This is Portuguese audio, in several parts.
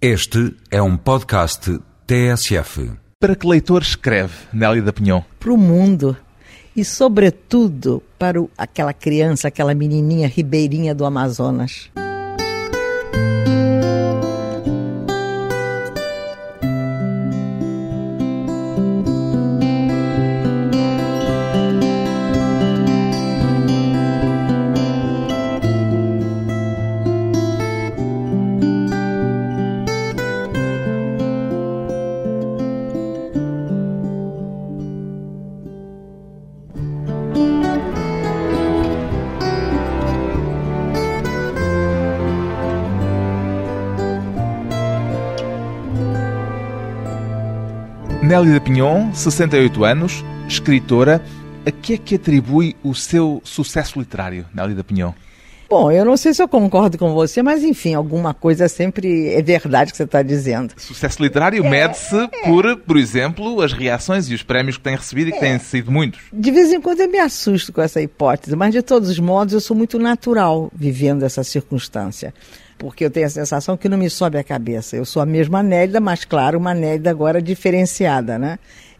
Este é um podcast TSF. Para que leitor escreve Nélia da Pinhon? Para o mundo. E, sobretudo, para o, aquela criança, aquela menininha ribeirinha do Amazonas. Nélia da Pinhon, 68 anos, escritora. A que é que atribui o seu sucesso literário, Nélia da Pinhon? Bom, eu não sei se eu concordo com você, mas enfim, alguma coisa sempre é verdade que você está dizendo. Sucesso literário é, mede-se é. por, por exemplo, as reações e os prémios que tem recebido e que é. têm sido muitos. De vez em quando eu me assusto com essa hipótese, mas de todos os modos eu sou muito natural vivendo essa circunstância porque eu tenho a sensação que não me sobe a cabeça. Eu sou a mesma Nélida, mas claro, uma Nélida agora diferenciada, né?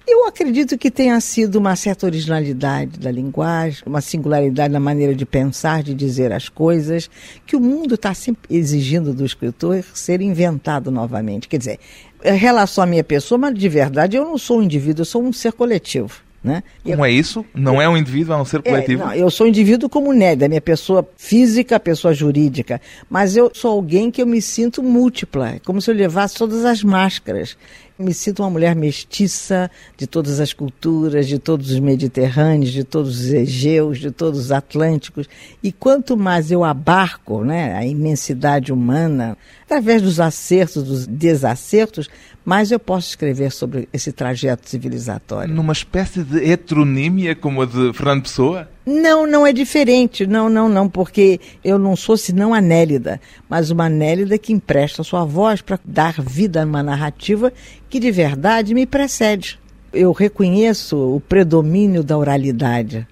Eu acredito que tenha sido uma certa originalidade da linguagem, uma singularidade na maneira de pensar, de dizer as coisas, que o mundo está sempre exigindo do escritor ser inventado novamente. Quer dizer, em relação à minha pessoa, mas de verdade eu não sou um indivíduo, eu sou um ser coletivo. Né? Como é isso? Não é um indivíduo, é um ser coletivo? É, não, eu sou um indivíduo como Nélia, minha pessoa física, pessoa jurídica. Mas eu sou alguém que eu me sinto múltipla, é como se eu levasse todas as máscaras. Me sinto uma mulher mestiça de todas as culturas, de todos os mediterrâneos, de todos os egeus, de todos os atlânticos. E quanto mais eu abarco né, a imensidade humana, através dos acertos, dos desacertos, mais eu posso escrever sobre esse trajeto civilizatório. Numa espécie de heteronímia como a de Fernando Pessoa? Não, não é diferente. Não, não, não, porque eu não sou senão a Nélida, mas uma Nélida que empresta sua voz para dar vida a uma narrativa que de verdade me precede. Eu reconheço o predomínio da oralidade,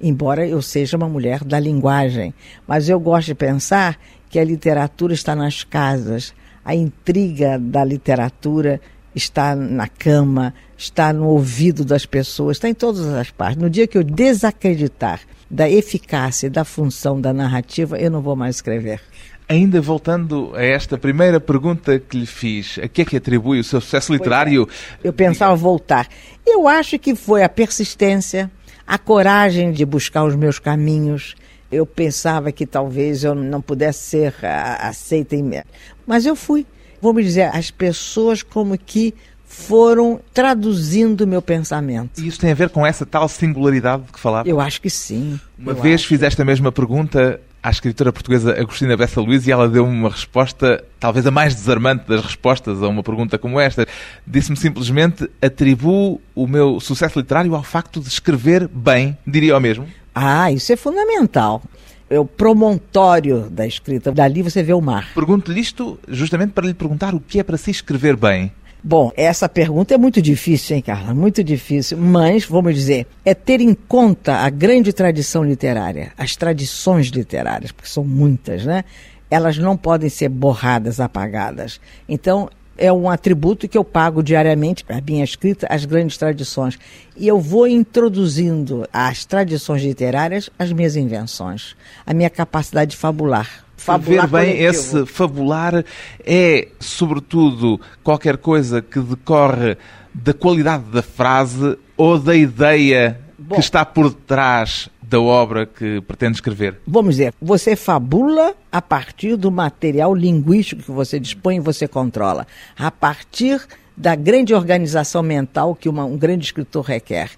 embora eu seja uma mulher da linguagem, mas eu gosto de pensar que a literatura está nas casas, a intriga da literatura está na cama, está no ouvido das pessoas, está em todas as partes. No dia que eu desacreditar da eficácia e da função da narrativa, eu não vou mais escrever. Ainda voltando a esta primeira pergunta que lhe fiz, a que é que atribui o seu sucesso literário? É. Eu pensava voltar. Eu acho que foi a persistência, a coragem de buscar os meus caminhos. Eu pensava que talvez eu não pudesse ser aceita, em... mas eu fui. Vamos dizer, as pessoas como que foram traduzindo o meu pensamento. E isso tem a ver com essa tal singularidade de que falava? Eu acho que sim. Uma vez fiz esta mesma pergunta à escritora portuguesa Agostina Bessa Luiz e ela deu-me uma resposta, talvez a mais desarmante das respostas a uma pergunta como esta. Disse-me simplesmente: atribuo o meu sucesso literário ao facto de escrever bem, diria o mesmo. Ah, isso é fundamental. É o promontório da escrita. Dali você vê o mar. Pergunto-lhe isto justamente para lhe perguntar o que é para se escrever bem. Bom, essa pergunta é muito difícil, hein, Carla? Muito difícil. Mas, vamos dizer, é ter em conta a grande tradição literária, as tradições literárias, porque são muitas, né? Elas não podem ser borradas, apagadas. Então, é um atributo que eu pago diariamente, a minha escrita, as grandes tradições. E eu vou introduzindo às tradições literárias as minhas invenções, a minha capacidade de fabular fabular ver bem coletivo. esse fabular é, sobretudo, qualquer coisa que decorre da qualidade da frase ou da ideia Bom, que está por detrás da obra que pretende escrever? Vamos dizer, você fabula a partir do material linguístico que você dispõe e você controla, a partir da grande organização mental que uma, um grande escritor requer,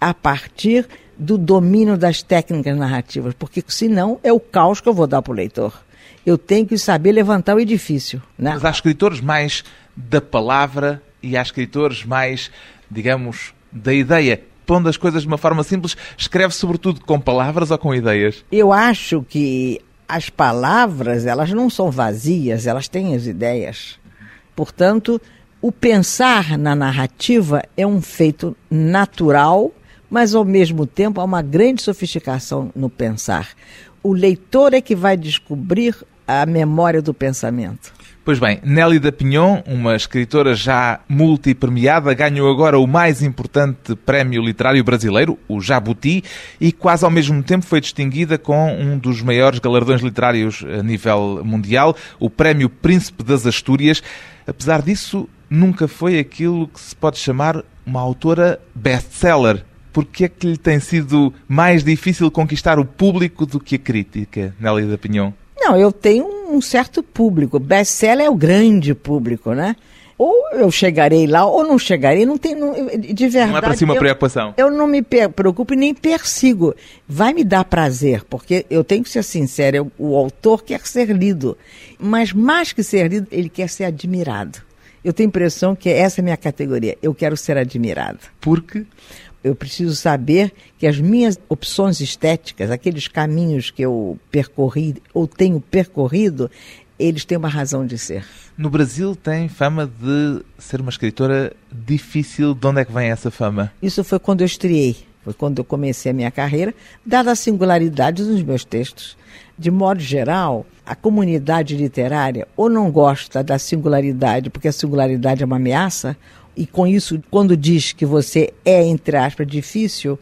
a partir do domínio das técnicas narrativas, porque senão é o caos que eu vou dar para o leitor eu tenho que saber levantar o edifício. Né? Mas há escritores mais da palavra e há escritores mais, digamos, da ideia. Pondo as coisas de uma forma simples, escreve sobretudo com palavras ou com ideias? Eu acho que as palavras, elas não são vazias, elas têm as ideias. Portanto, o pensar na narrativa é um feito natural, mas ao mesmo tempo há uma grande sofisticação no pensar. O leitor é que vai descobrir a memória do pensamento. Pois bem, Nélida Pinhon, uma escritora já multipremiada, ganhou agora o mais importante prémio literário brasileiro, o Jabuti, e quase ao mesmo tempo foi distinguida com um dos maiores galardões literários a nível mundial, o Prémio Príncipe das Astúrias. Apesar disso, nunca foi aquilo que se pode chamar uma autora best-seller. Por que é que lhe tem sido mais difícil conquistar o público do que a crítica, Nélida Pinhon? Não, eu tenho um certo público. Best-seller é o grande público, né? Ou eu chegarei lá ou não chegarei, não tem não, de verdade. Não é para eu, preocupação. Eu não me preocupo e nem persigo. Vai me dar prazer, porque eu tenho que ser sincero, o autor quer ser lido, mas mais que ser lido, ele quer ser admirado. Eu tenho a impressão que essa é a minha categoria. Eu quero ser admirado. Por quê? Eu preciso saber que as minhas opções estéticas, aqueles caminhos que eu percorri ou tenho percorrido, eles têm uma razão de ser. No Brasil tem fama de ser uma escritora difícil. De onde é que vem essa fama? Isso foi quando eu estreiei, foi quando eu comecei a minha carreira, dada a singularidade dos meus textos. De modo geral, a comunidade literária ou não gosta da singularidade, porque a singularidade é uma ameaça, e com isso, quando diz que você é, entre aspas, difícil,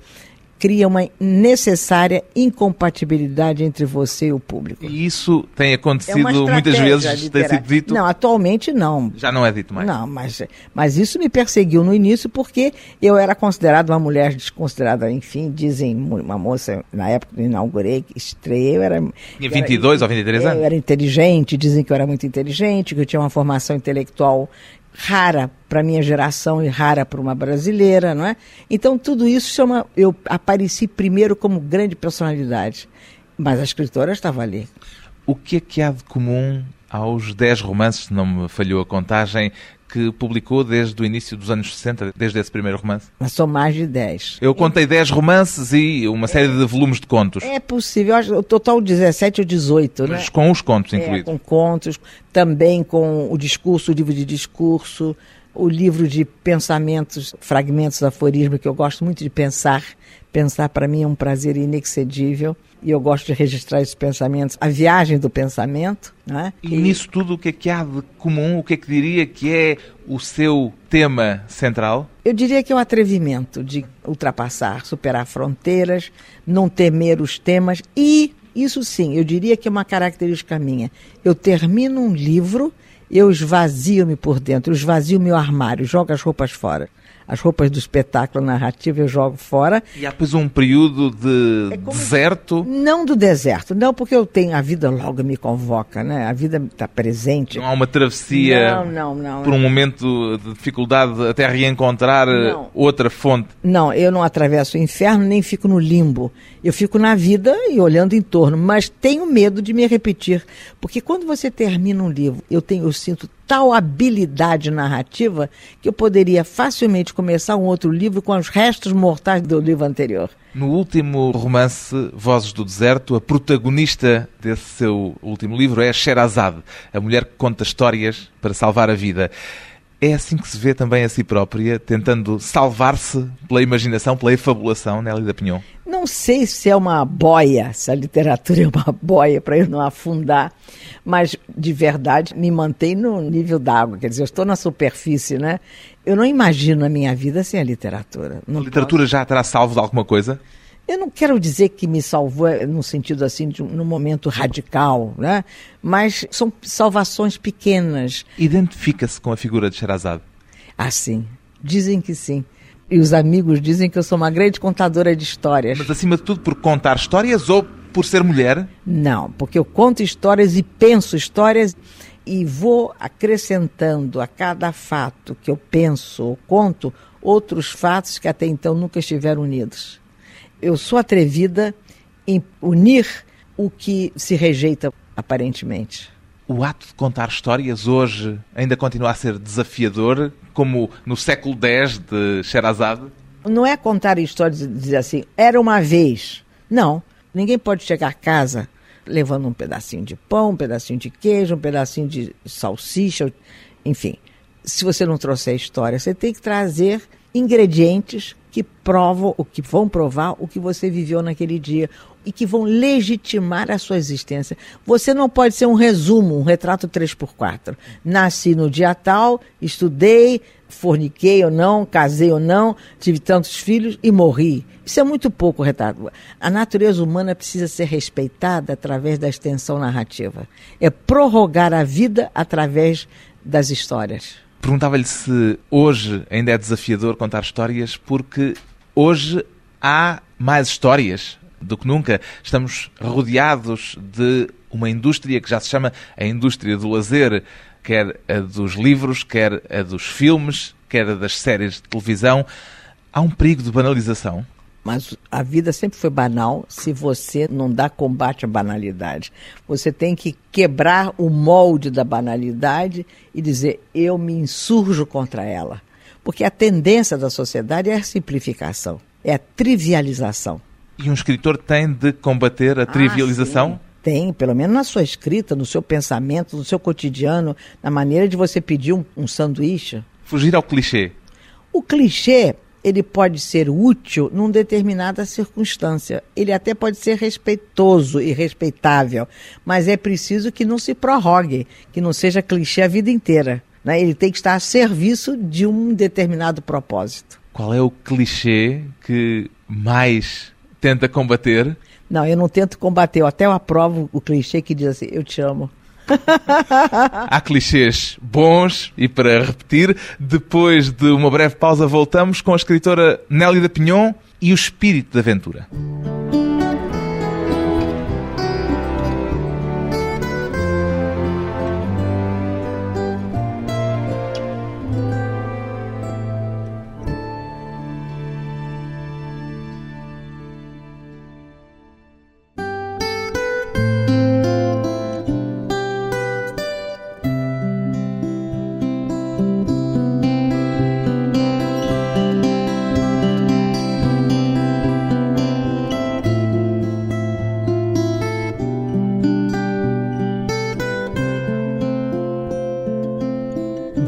cria uma necessária incompatibilidade entre você e o público. E isso tem acontecido é muitas vezes, literária. tem sido dito? Não, atualmente não. Já não é dito mais? Não, mas, mas isso me perseguiu no início porque eu era considerada uma mulher desconsiderada, enfim, dizem uma moça, na época que eu inaugurei, que estreiei, eu era... Tinha 22 era, ou 23 anos? Eu era inteligente, dizem que eu era muito inteligente, que eu tinha uma formação intelectual rara para minha geração e rara para uma brasileira, não é? Então tudo isso chama eu apareci primeiro como grande personalidade, mas a escritora estava ali. O que é que há de comum aos dez romances, se não me falhou a contagem, que publicou desde o início dos anos 60, desde esse primeiro romance? Mas são mais de 10. Eu contei 10 romances e uma série de volumes de contos. É possível, o total 17 ou 18, Mas né? com os contos é, incluídos. Com contos, também com o discurso, o livro de discurso, o livro de pensamentos, fragmentos, aforismo, que eu gosto muito de pensar. Pensar para mim é um prazer inexcedível e eu gosto de registrar esses pensamentos, a viagem do pensamento. Né? E, e nisso tudo, o que é que há de comum? O que é que diria que é o seu tema central? Eu diria que é o atrevimento de ultrapassar, superar fronteiras, não temer os temas e, isso sim, eu diria que é uma característica minha. Eu termino um livro, eu esvazio-me por dentro, esvazio meu armário, jogo as roupas fora as roupas do espetáculo narrativo eu jogo fora. E há depois um período de é deserto? Não do deserto, não, porque eu tenho, a vida logo me convoca, né? A vida está presente. Não há uma travessia não, não, não, por um momento de dificuldade até reencontrar eh, não. outra fonte? Não, eu não atravesso o inferno nem fico no limbo. Eu fico na vida e olhando em torno, mas tenho medo de me repetir, porque quando você termina um livro, eu tenho, eu sinto tal habilidade narrativa que eu poderia facilmente começar um outro livro com os restos mortais do livro anterior. No último romance, Vozes do Deserto, a protagonista desse seu último livro é Sherazade, a mulher que conta histórias para salvar a vida. É assim que se vê também a si própria, tentando salvar-se pela imaginação, pela efabulação, Nélida Pinhon? Não sei se é uma boia, se a literatura é uma boia para eu não afundar, mas de verdade me mantém no nível d'água, quer dizer, eu estou na superfície, né? Eu não imagino a minha vida sem a literatura. Não a literatura posso... já terá salvo de alguma coisa? Eu não quero dizer que me salvou eh, no sentido assim, de um, num momento radical, né? mas são salvações pequenas. Identifica-se com a figura de Sherazade? Ah, sim. Dizem que sim. E os amigos dizem que eu sou uma grande contadora de histórias. Mas acima de tudo por contar histórias ou por ser mulher? Não, porque eu conto histórias e penso histórias e vou acrescentando a cada fato que eu penso ou conto outros fatos que até então nunca estiveram unidos eu sou atrevida em unir o que se rejeita aparentemente. O ato de contar histórias hoje ainda continua a ser desafiador, como no século X de Sherazade? Não é contar histórias e dizer assim, era uma vez. Não. Ninguém pode chegar a casa levando um pedacinho de pão, um pedacinho de queijo, um pedacinho de salsicha, enfim. Se você não trouxer história, você tem que trazer ingredientes que provam, o que vão provar o que você viveu naquele dia, e que vão legitimar a sua existência. Você não pode ser um resumo, um retrato 3x4. Nasci no dia tal, estudei, forniquei ou não, casei ou não, tive tantos filhos e morri. Isso é muito pouco retrato. A natureza humana precisa ser respeitada através da extensão narrativa. É prorrogar a vida através das histórias. Perguntava-lhe se hoje ainda é desafiador contar histórias, porque hoje há mais histórias do que nunca. Estamos rodeados de uma indústria que já se chama a indústria do lazer, quer a dos livros, quer a dos filmes, quer a das séries de televisão. Há um perigo de banalização? Mas a vida sempre foi banal se você não dá combate à banalidade. Você tem que quebrar o molde da banalidade e dizer: eu me insurjo contra ela. Porque a tendência da sociedade é a simplificação, é a trivialização. E um escritor tem de combater a ah, trivialização? Ah, tem, pelo menos na sua escrita, no seu pensamento, no seu cotidiano, na maneira de você pedir um, um sanduíche. Fugir ao clichê. O clichê ele pode ser útil numa determinada circunstância. Ele até pode ser respeitoso e respeitável, mas é preciso que não se prorrogue, que não seja clichê a vida inteira. Né? Ele tem que estar a serviço de um determinado propósito. Qual é o clichê que mais tenta combater? Não, eu não tento combater, eu até aprovo o clichê que diz assim, eu te amo. Há clichês bons e para repetir, depois de uma breve pausa voltamos com a escritora Nélida Pinhon e o espírito da aventura.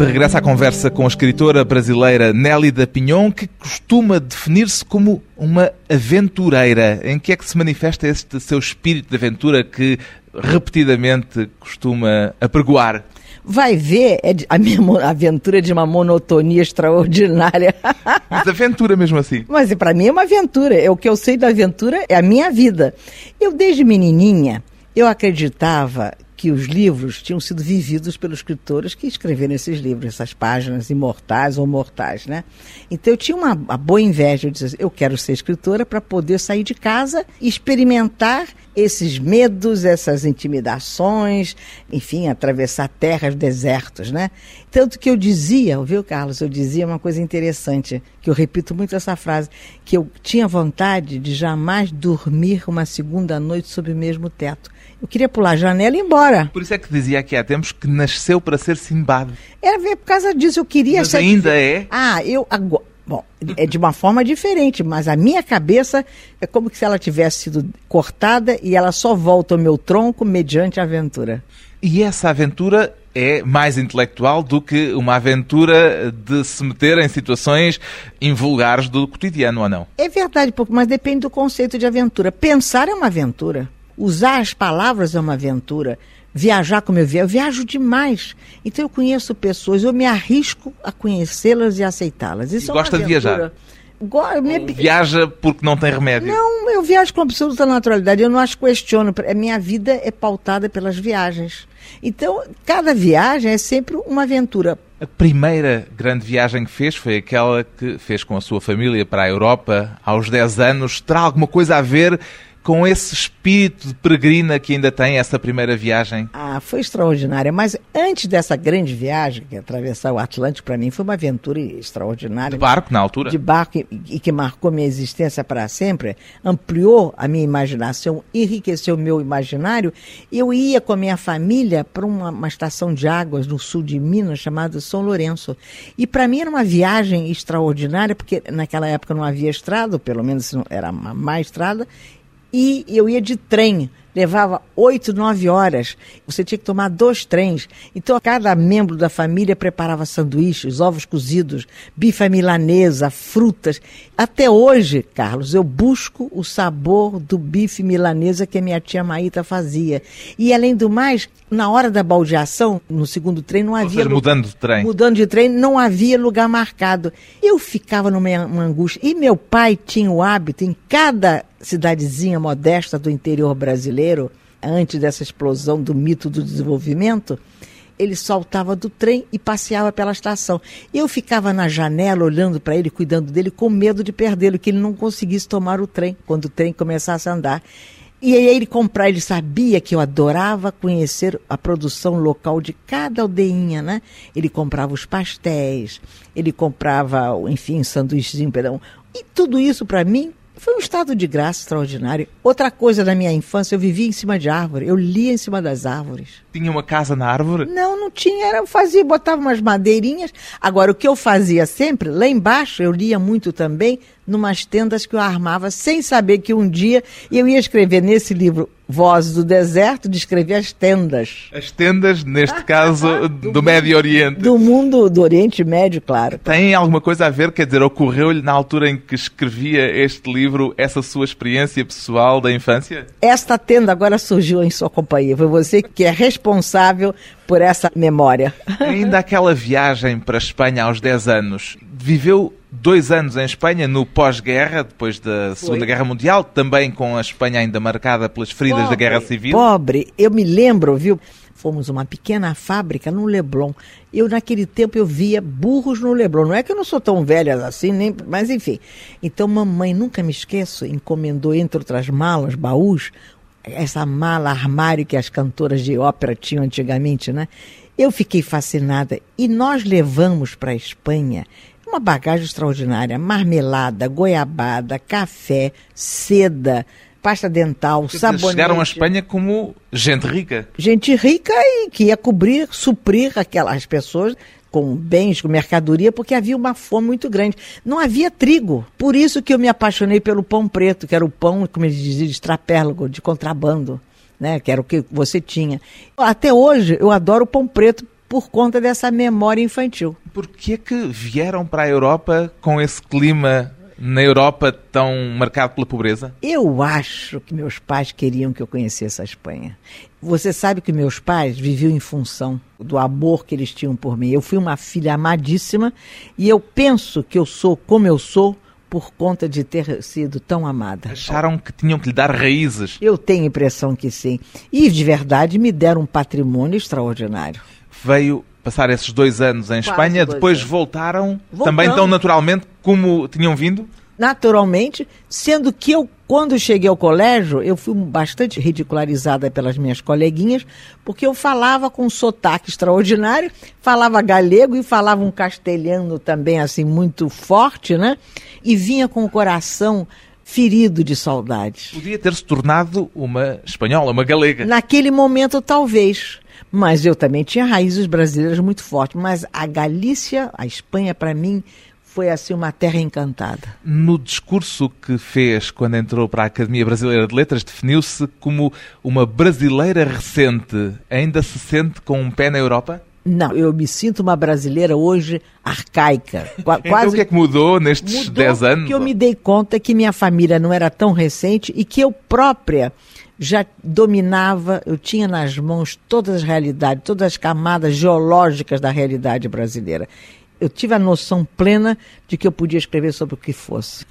De regresso à conversa com a escritora brasileira Nélida Pinhon, que costuma definir-se como uma aventureira. Em que é que se manifesta este seu espírito de aventura que repetidamente costuma apregoar? Vai ver, é a minha aventura é de uma monotonia extraordinária. Mas aventura mesmo assim. Mas para mim é uma aventura. É o que eu sei da aventura é a minha vida. Eu desde menininha eu acreditava que os livros tinham sido vividos pelos escritores que escreveram esses livros, essas páginas imortais ou mortais, né? Então eu tinha uma, uma boa inveja, eu assim, eu quero ser escritora para poder sair de casa e experimentar esses medos, essas intimidações, enfim, atravessar terras, desertos, né? Tanto que eu dizia, viu, Carlos, eu dizia uma coisa interessante, que eu repito muito essa frase, que eu tinha vontade de jamais dormir uma segunda noite sob o mesmo teto. Eu queria pular a janela e ir embora. Por isso é que dizia aqui há tempos que nasceu para ser Simbad. Era ver por causa disso, eu queria mas ser. ainda é? Ah, eu agora. Bom, é de uma forma diferente, mas a minha cabeça é como se ela tivesse sido cortada e ela só volta ao meu tronco mediante a aventura. E essa aventura é mais intelectual do que uma aventura de se meter em situações invulgares do cotidiano, ou não? É verdade, mas depende do conceito de aventura. Pensar é uma aventura. Usar as palavras é uma aventura. Viajar como eu viajo, eu viajo demais. Então eu conheço pessoas, eu me arrisco a conhecê-las e aceitá-las. Isso e é gosta de viajar? Me... Viaja porque não tem remédio? Não, eu viajo com absoluta naturalidade. Eu não acho questiono. A minha vida é pautada pelas viagens. Então, cada viagem é sempre uma aventura. A primeira grande viagem que fez foi aquela que fez com a sua família para a Europa aos 10 anos. Terá alguma coisa a ver com esse espírito de peregrina que ainda tem essa primeira viagem? Ah, foi extraordinária. Mas antes dessa grande viagem, que é atravessar o Atlântico, para mim foi uma aventura extraordinária. De barco, na altura? De barco, e, e que marcou minha existência para sempre, ampliou a minha imaginação, enriqueceu o meu imaginário. Eu ia com a minha família para uma, uma estação de águas no sul de Minas, chamada São Lourenço. E para mim era uma viagem extraordinária, porque naquela época não havia estrada, pelo menos era uma má estrada, e eu ia de trem levava oito, nove horas. Você tinha que tomar dois trens. Então, cada membro da família preparava sanduíches, ovos cozidos, bife milanesa, frutas. Até hoje, Carlos, eu busco o sabor do bife milanesa que a minha tia Maíta fazia. E, além do mais, na hora da baldeação, no segundo trem, não havia. Seja, mudando de trem. Mudando de trem, não havia lugar marcado. Eu ficava numa angústia. E meu pai tinha o hábito, em cada cidadezinha modesta do interior brasileiro, antes dessa explosão do mito do desenvolvimento, ele saltava do trem e passeava pela estação. Eu ficava na janela olhando para ele, cuidando dele, com medo de perdê-lo, que ele não conseguisse tomar o trem quando o trem começasse a andar. E aí ele comprar, ele sabia que eu adorava conhecer a produção local de cada aldeinha, né? Ele comprava os pastéis, ele comprava, enfim, sanduíchezinho, perdão. E tudo isso para mim foi um estado de graça extraordinário. Outra coisa da minha infância, eu vivia em cima de árvore, eu lia em cima das árvores. Tinha uma casa na árvore? Não, não tinha, era, eu fazia, botava umas madeirinhas. Agora, o que eu fazia sempre, lá embaixo, eu lia muito também, numas tendas que eu armava, sem saber que um dia eu ia escrever nesse livro Vozes do Deserto, descrever as tendas. As tendas, neste caso, do, do Médio Oriente. Do mundo do Oriente Médio, claro. Tem alguma coisa a ver, quer dizer, ocorreu-lhe na altura em que escrevia este livro essa sua experiência pessoal da infância? Esta tenda agora surgiu em sua companhia. Foi você que é responsável por essa memória. Ainda aquela viagem para a Espanha aos 10 anos, viveu dois anos em Espanha, no pós-guerra, depois da Foi. Segunda Guerra Mundial, também com a Espanha ainda marcada pelas feridas pobre, da Guerra Civil. Pobre, eu me lembro, viu? Fomos uma pequena fábrica no Leblon. Eu, naquele tempo, eu via burros no Leblon. Não é que eu não sou tão velha assim, nem, mas enfim. Então, mamãe, nunca me esqueço, encomendou, entre outras malas, baús, essa mala armário que as cantoras de ópera tinham antigamente, né? Eu fiquei fascinada e nós levamos para a Espanha uma bagagem extraordinária: marmelada, goiabada, café, seda, pasta dental, Porque sabonete. chegaram à Espanha como gente rica. Gente rica e que ia cobrir, suprir aquelas pessoas com bens, com mercadoria, porque havia uma fome muito grande. Não havia trigo. Por isso que eu me apaixonei pelo pão preto, que era o pão, como eles diziam, de extrapérlago, de contrabando. Né, que era o que você tinha. Até hoje eu adoro o pão preto por conta dessa memória infantil. Por que que vieram para a Europa com esse clima na Europa tão marcado pela pobreza? Eu acho que meus pais queriam que eu conhecesse a Espanha. Você sabe que meus pais viviam em função do amor que eles tinham por mim. Eu fui uma filha amadíssima e eu penso que eu sou como eu sou por conta de ter sido tão amada. Acharam que tinham que lhe dar raízes? Eu tenho a impressão que sim. E de verdade me deram um patrimônio extraordinário veio passar esses dois anos em Quase Espanha, depois anos. voltaram também tão naturalmente como tinham vindo? Naturalmente, sendo que eu, quando cheguei ao colégio, eu fui bastante ridicularizada pelas minhas coleguinhas, porque eu falava com um sotaque extraordinário, falava galego e falava um castelhano também, assim, muito forte, né? E vinha com o coração ferido de saudades. Podia ter se tornado uma espanhola, uma galega. Naquele momento, talvez. Mas eu também tinha raízes brasileiras muito fortes. Mas a Galícia, a Espanha, para mim, foi assim uma terra encantada. No discurso que fez quando entrou para a Academia Brasileira de Letras, definiu-se como uma brasileira recente. Ainda se sente com um pé na Europa? Não, eu me sinto uma brasileira hoje arcaica. Quase... Então o que é que mudou nestes 10 anos? Que eu me dei conta que minha família não era tão recente e que eu própria já dominava, eu tinha nas mãos todas as realidades, todas as camadas geológicas da realidade brasileira. Eu tive a noção plena de que eu podia escrever sobre o que fosse.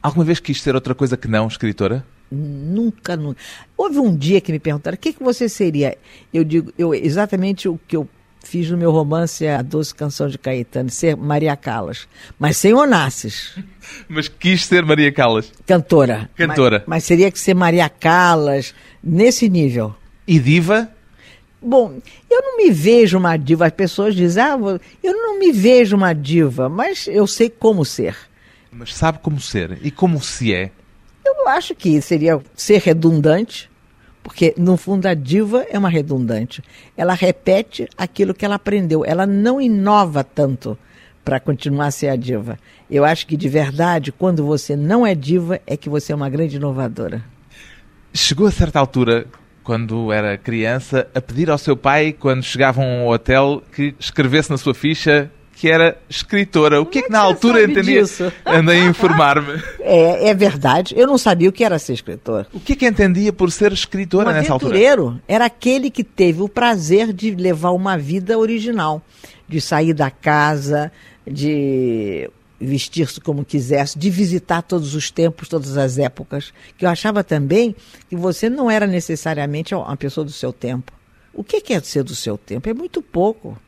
Alguma vez quis ser outra coisa que não escritora? Nunca, nunca. Houve um dia que me perguntaram: o que, que você seria? Eu digo, eu, exatamente o que eu fiz no meu romance A Doce Canção de Caetano, ser Maria Callas, mas sem Onassis. Mas quis ser Maria Callas? Cantora. Cantora. Mas, mas seria que ser Maria Callas, nesse nível. E diva? Bom, eu não me vejo uma diva. As pessoas dizem, ah, eu não me vejo uma diva, mas eu sei como ser. Mas sabe como ser? E como se é? Eu acho que seria ser redundante, porque, no fundo, a diva é uma redundante. Ela repete aquilo que ela aprendeu. Ela não inova tanto para continuar a ser a diva. Eu acho que, de verdade, quando você não é diva, é que você é uma grande inovadora. Chegou a certa altura, quando era criança, a pedir ao seu pai, quando chegavam ao hotel, que escrevesse na sua ficha que era escritora. O que é que na altura entendia? Disso? Andei a informar-me. É, é verdade. Eu não sabia o que era ser escritor. O que é que entendia por ser escritora um nessa altura? aventureiro era aquele que teve o prazer de levar uma vida original, de sair da casa, de vestir-se como quisesse, de visitar todos os tempos, todas as épocas. Que eu achava também que você não era necessariamente uma pessoa do seu tempo. O que é ser do seu tempo? É muito pouco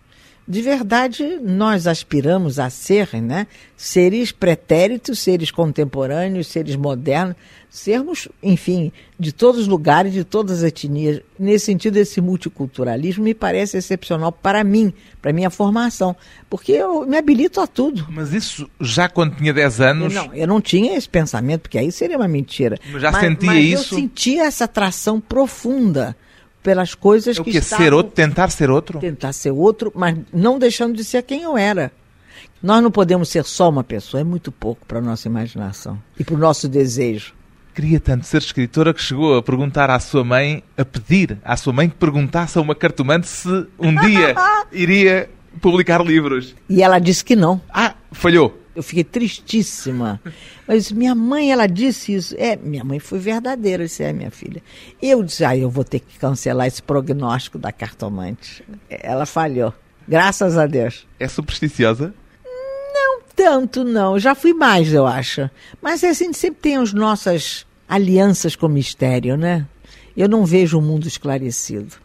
de verdade nós aspiramos a ser, né, seres pretéritos, seres contemporâneos, seres modernos, sermos, enfim, de todos os lugares, de todas as etnias. Nesse sentido, esse multiculturalismo me parece excepcional para mim, para minha formação, porque eu me habilito a tudo. Mas isso já quando tinha 10 anos? Eu não, eu não tinha esse pensamento, porque aí seria uma mentira. Mas já mas, sentia mas isso? Eu sentia essa atração profunda pelas coisas É o que que estavam... ser outro, tentar ser outro? tentar ser outro, mas não deixando de ser quem eu era. Nós não podemos ser só uma pessoa, é muito pouco para a nossa imaginação e para o nosso desejo. Queria tanto ser escritora que chegou a perguntar à sua mãe, a pedir à sua mãe que perguntasse a uma cartomante se um dia iria publicar livros. E ela disse que não. Ah, falhou. Eu fiquei tristíssima. Mas minha mãe, ela disse isso. É, minha mãe foi verdadeira, disse, é, minha filha. Eu disse, ah, eu vou ter que cancelar esse prognóstico da cartomante. Ela falhou. Graças a Deus. É supersticiosa? Não tanto, não. Já fui mais, eu acho. Mas é assim, sempre tem as nossas alianças com o mistério, né? Eu não vejo o mundo esclarecido.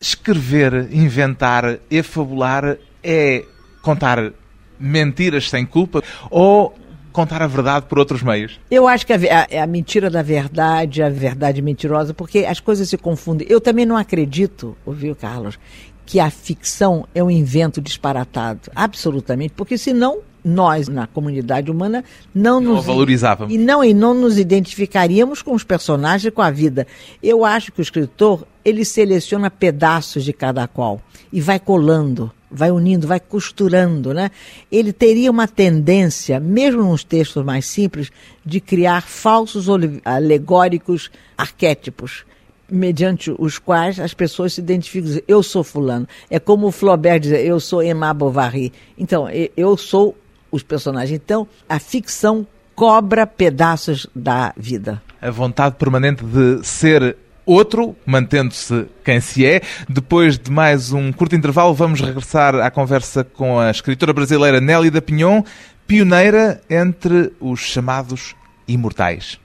Escrever, inventar, efabular é contar mentiras sem culpa ou contar a verdade por outros meios? Eu acho que a, a, a, mentira da verdade, a verdade mentirosa, porque as coisas se confundem. Eu também não acredito, ouviu, Carlos, que a ficção é um invento disparatado. Absolutamente. Porque senão nós, na comunidade humana, não, não nos valorizávamos. E não, e não nos identificaríamos com os personagens e com a vida. Eu acho que o escritor, ele seleciona pedaços de cada qual e vai colando vai unindo, vai costurando, né? Ele teria uma tendência, mesmo nos textos mais simples, de criar falsos alegóricos arquétipos, mediante os quais as pessoas se identificam. Dizem, eu sou fulano. É como o Flaubert dizer, eu sou Emma Bovary. Então, eu sou os personagens. Então, a ficção cobra pedaços da vida. A vontade permanente de ser outro, mantendo-se quem se é. Depois de mais um curto intervalo, vamos regressar à conversa com a escritora brasileira Nélida Pinhon, pioneira entre os chamados imortais.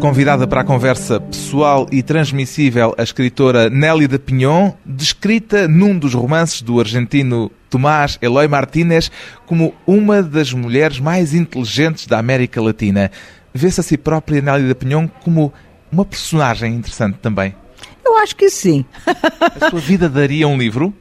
Convidada para a conversa pessoal e transmissível, a escritora Nélida Pinhon, descrita num dos romances do argentino Tomás Eloy Martínez como uma das mulheres mais inteligentes da América Latina. Vê-se a si própria, Nélida Pinhon, como uma personagem interessante também? Eu acho que sim. A sua vida daria um livro?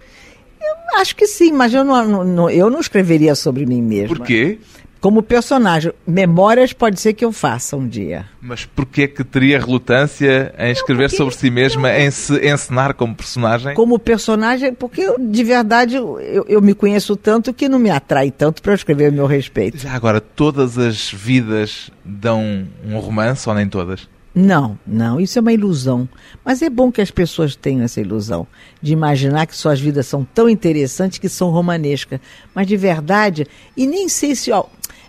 Eu acho que sim, mas eu não, não, eu não escreveria sobre mim mesma. Por quê? Como personagem. Memórias pode ser que eu faça um dia. Mas porquê que teria relutância em escrever porque, sobre si mesma, não, em se encenar como personagem? Como personagem, porque eu, de verdade eu, eu, me conheço tanto que não me atrai tanto para escrever a meu respeito. Já agora, todas as vidas dão um romance ou nem todas? Não, não, isso é uma ilusão. Mas é bom que as pessoas tenham essa ilusão de imaginar que suas vidas são tão interessantes que são romanescas. Mas de verdade, e nem sei se. Ó,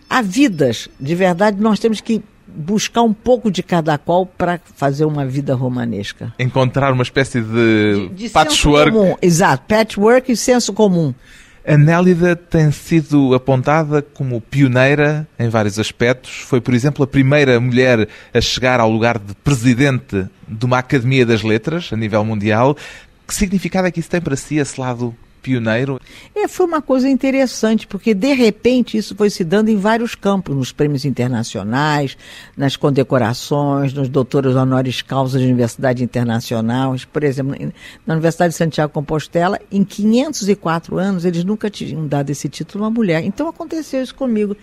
há vidas, de verdade, nós temos que buscar um pouco de cada qual para fazer uma vida romanesca. Encontrar uma espécie de, de, de patchwork. Comum. Exato, patchwork e senso comum. A Nélida tem sido apontada como pioneira em vários aspectos. Foi, por exemplo, a primeira mulher a chegar ao lugar de presidente de uma Academia das Letras a nível mundial. Que significado é que isso tem para si, esse lado pioneiro? É, foi uma coisa interessante, porque de repente isso foi se dando em vários campos, nos prêmios internacionais, nas condecorações, nos doutores honoris causa de universidades internacionais. Por exemplo, na Universidade de Santiago Compostela, em 504 anos, eles nunca tinham dado esse título a uma mulher. Então aconteceu isso comigo.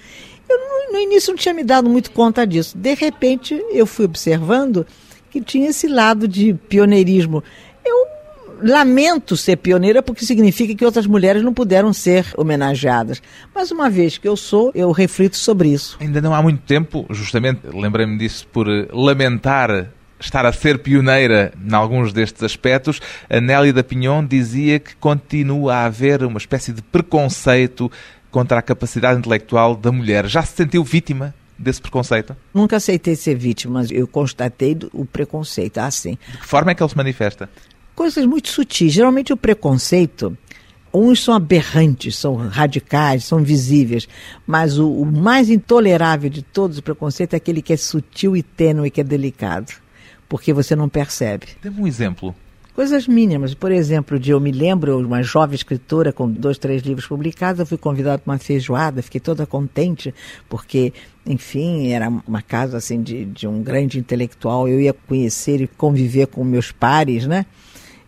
Eu no, no início não tinha me dado muito conta disso. De repente, eu fui observando que tinha esse lado de pioneirismo. Eu lamento ser pioneira porque significa que outras mulheres não puderam ser homenageadas. Mas uma vez que eu sou, eu reflito sobre isso. Ainda não há muito tempo, justamente lembrei-me disso por lamentar estar a ser pioneira em alguns destes aspectos, a Nélida Pinhon dizia que continua a haver uma espécie de preconceito contra a capacidade intelectual da mulher. Já se sentiu vítima desse preconceito? Nunca aceitei ser vítima, mas eu constatei o preconceito. Ah, sim. De que forma é que ele se manifesta? Coisas muito sutis. Geralmente o preconceito, uns são aberrantes, são radicais, são visíveis, mas o, o mais intolerável de todos os preconceitos é aquele que é sutil e tênue, que é delicado, porque você não percebe. Dê um exemplo. Coisas mínimas. Por exemplo, de eu me lembro, uma jovem escritora com dois, três livros publicados, eu fui convidada para uma feijoada, fiquei toda contente, porque, enfim, era uma casa assim de, de um grande intelectual, eu ia conhecer e conviver com meus pares, né?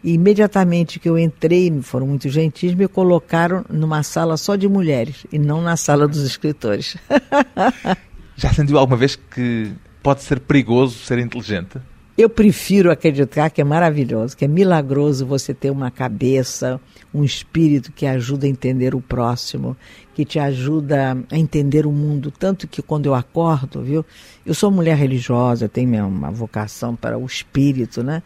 E imediatamente que eu entrei, foram muito gentis, me colocaram numa sala só de mulheres e não na sala dos escritores. Já sentiu alguma vez que pode ser perigoso ser inteligente? Eu prefiro acreditar que é maravilhoso, que é milagroso você ter uma cabeça, um espírito que ajuda a entender o próximo, que te ajuda a entender o mundo. Tanto que quando eu acordo, viu? Eu sou mulher religiosa, tenho uma vocação para o espírito, né?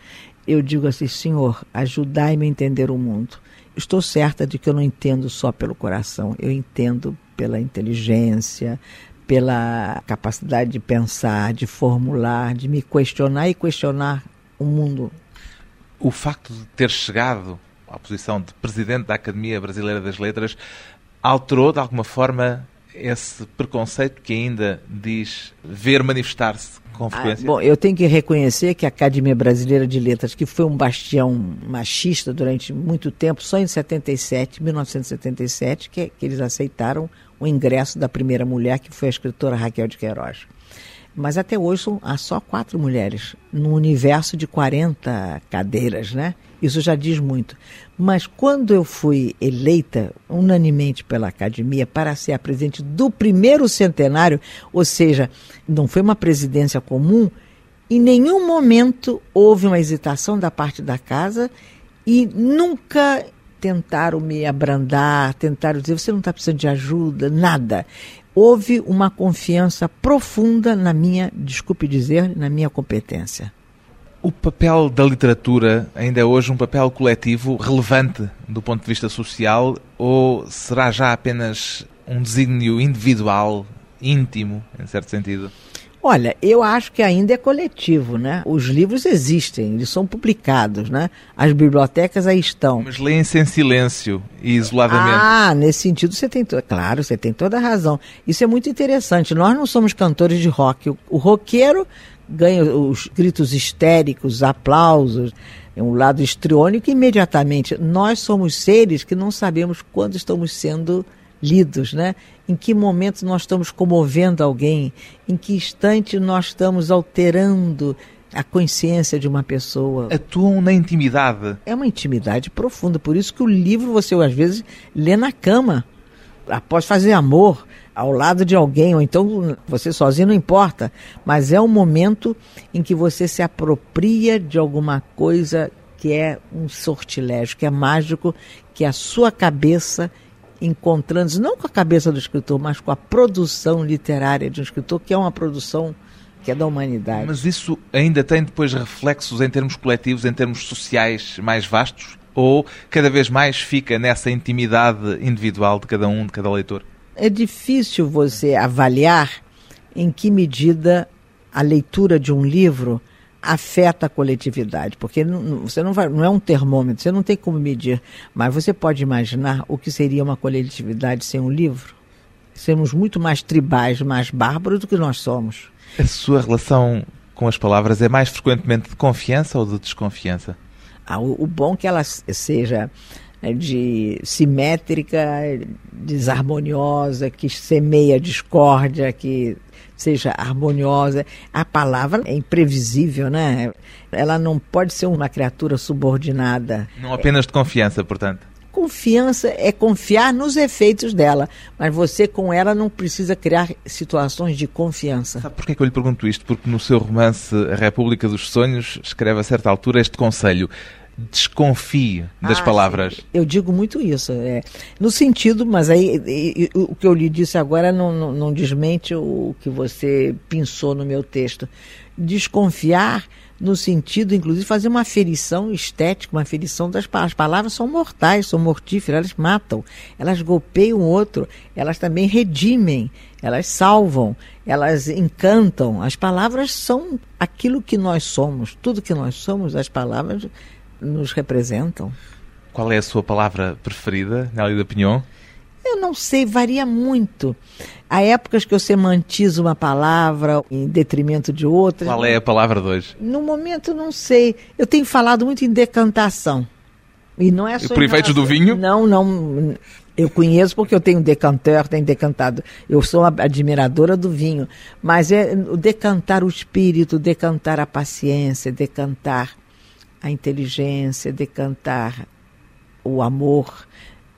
Eu digo assim, Senhor, ajudai-me a entender o mundo. Estou certa de que eu não entendo só pelo coração, eu entendo pela inteligência, pela capacidade de pensar, de formular, de me questionar e questionar o mundo. O facto de ter chegado à posição de presidente da Academia Brasileira das Letras alterou de alguma forma esse preconceito que ainda diz ver manifestar-se com frequência? Ah, bom, eu tenho que reconhecer que a Academia Brasileira de Letras, que foi um bastião machista durante muito tempo, só em 77, 1977, que, que eles aceitaram o ingresso da primeira mulher, que foi a escritora Raquel de Queiroz. Mas até hoje há só quatro mulheres, no universo de 40 cadeiras, né? Isso já diz muito. Mas quando eu fui eleita unanimemente pela academia para ser a presidente do primeiro centenário, ou seja, não foi uma presidência comum, em nenhum momento houve uma hesitação da parte da casa e nunca tentaram me abrandar, tentaram dizer você não está precisando de ajuda, nada. Houve uma confiança profunda na minha, desculpe dizer, na minha competência. O papel da literatura ainda é hoje um papel coletivo relevante do ponto de vista social ou será já apenas um desígnio individual, íntimo, em certo sentido? Olha, eu acho que ainda é coletivo, né? Os livros existem, eles são publicados, né? As bibliotecas aí estão. Mas leem-se em silêncio e isoladamente. Ah, nesse sentido você tem, claro, você tem toda a razão. Isso é muito interessante. Nós não somos cantores de rock. O, o roqueiro ganha os gritos histéricos, aplausos, um lado histriônico imediatamente. Nós somos seres que não sabemos quando estamos sendo lidos, né? Em que momento nós estamos comovendo alguém, em que instante nós estamos alterando a consciência de uma pessoa. Atuam na intimidade. É uma intimidade profunda, por isso que o livro você às vezes lê na cama, após fazer amor ao lado de alguém, ou então você sozinho não importa, mas é um momento em que você se apropria de alguma coisa que é um sortilégio, que é mágico, que é a sua cabeça encontrando, não com a cabeça do escritor, mas com a produção literária de um escritor, que é uma produção que é da humanidade. Mas isso ainda tem depois reflexos em termos coletivos, em termos sociais mais vastos? Ou cada vez mais fica nessa intimidade individual de cada um, de cada leitor? É difícil você avaliar em que medida a leitura de um livro afeta a coletividade, porque não, você não, vai, não é um termômetro, você não tem como medir, mas você pode imaginar o que seria uma coletividade sem um livro? Sermos muito mais tribais, mais bárbaros do que nós somos. A sua relação com as palavras é mais frequentemente de confiança ou de desconfiança? Ah, o, o bom é que ela seja né, de simétrica, desarmoniosa, que semeia discórdia, que seja harmoniosa. A palavra é imprevisível, né? Ela não pode ser uma criatura subordinada. Não apenas de confiança, portanto. Confiança é confiar nos efeitos dela, mas você com ela não precisa criar situações de confiança. Sabe porquê que eu lhe pergunto isto? Porque no seu romance A República dos Sonhos escreve a certa altura este conselho desconfie das ah, palavras. Eu digo muito isso. É, no sentido, mas aí e, e, o que eu lhe disse agora não, não, não desmente o que você pensou no meu texto. Desconfiar no sentido, inclusive, fazer uma aferição estética, uma aferição das palavras. As palavras são mortais, são mortíferas, elas matam, elas golpeiam o outro, elas também redimem, elas salvam, elas encantam. As palavras são aquilo que nós somos, tudo que nós somos, as palavras nos representam. Qual é a sua palavra preferida, Nélida Pinhon? Eu não sei, varia muito. Há épocas que eu semantizo uma palavra em detrimento de outras. Qual é a palavra de hoje? No momento, não sei. Eu tenho falado muito em decantação. E não é só. E por do vinho? Não, não. Eu conheço porque eu tenho decanteur, tenho decantado. Eu sou admiradora do vinho. Mas é o decantar o espírito, decantar a paciência, decantar a inteligência, decantar o amor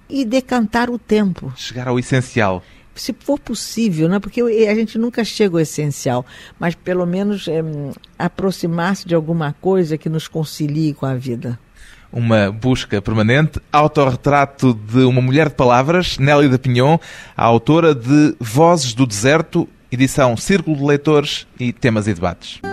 e decantar o tempo. Chegar ao essencial. Se for possível, né? porque a gente nunca chega ao essencial, mas pelo menos é, aproximar-se de alguma coisa que nos concilie com a vida. Uma busca permanente, autorretrato de uma mulher de palavras, Nélida Pinhon, a autora de Vozes do Deserto, edição Círculo de Leitores e Temas e Debates.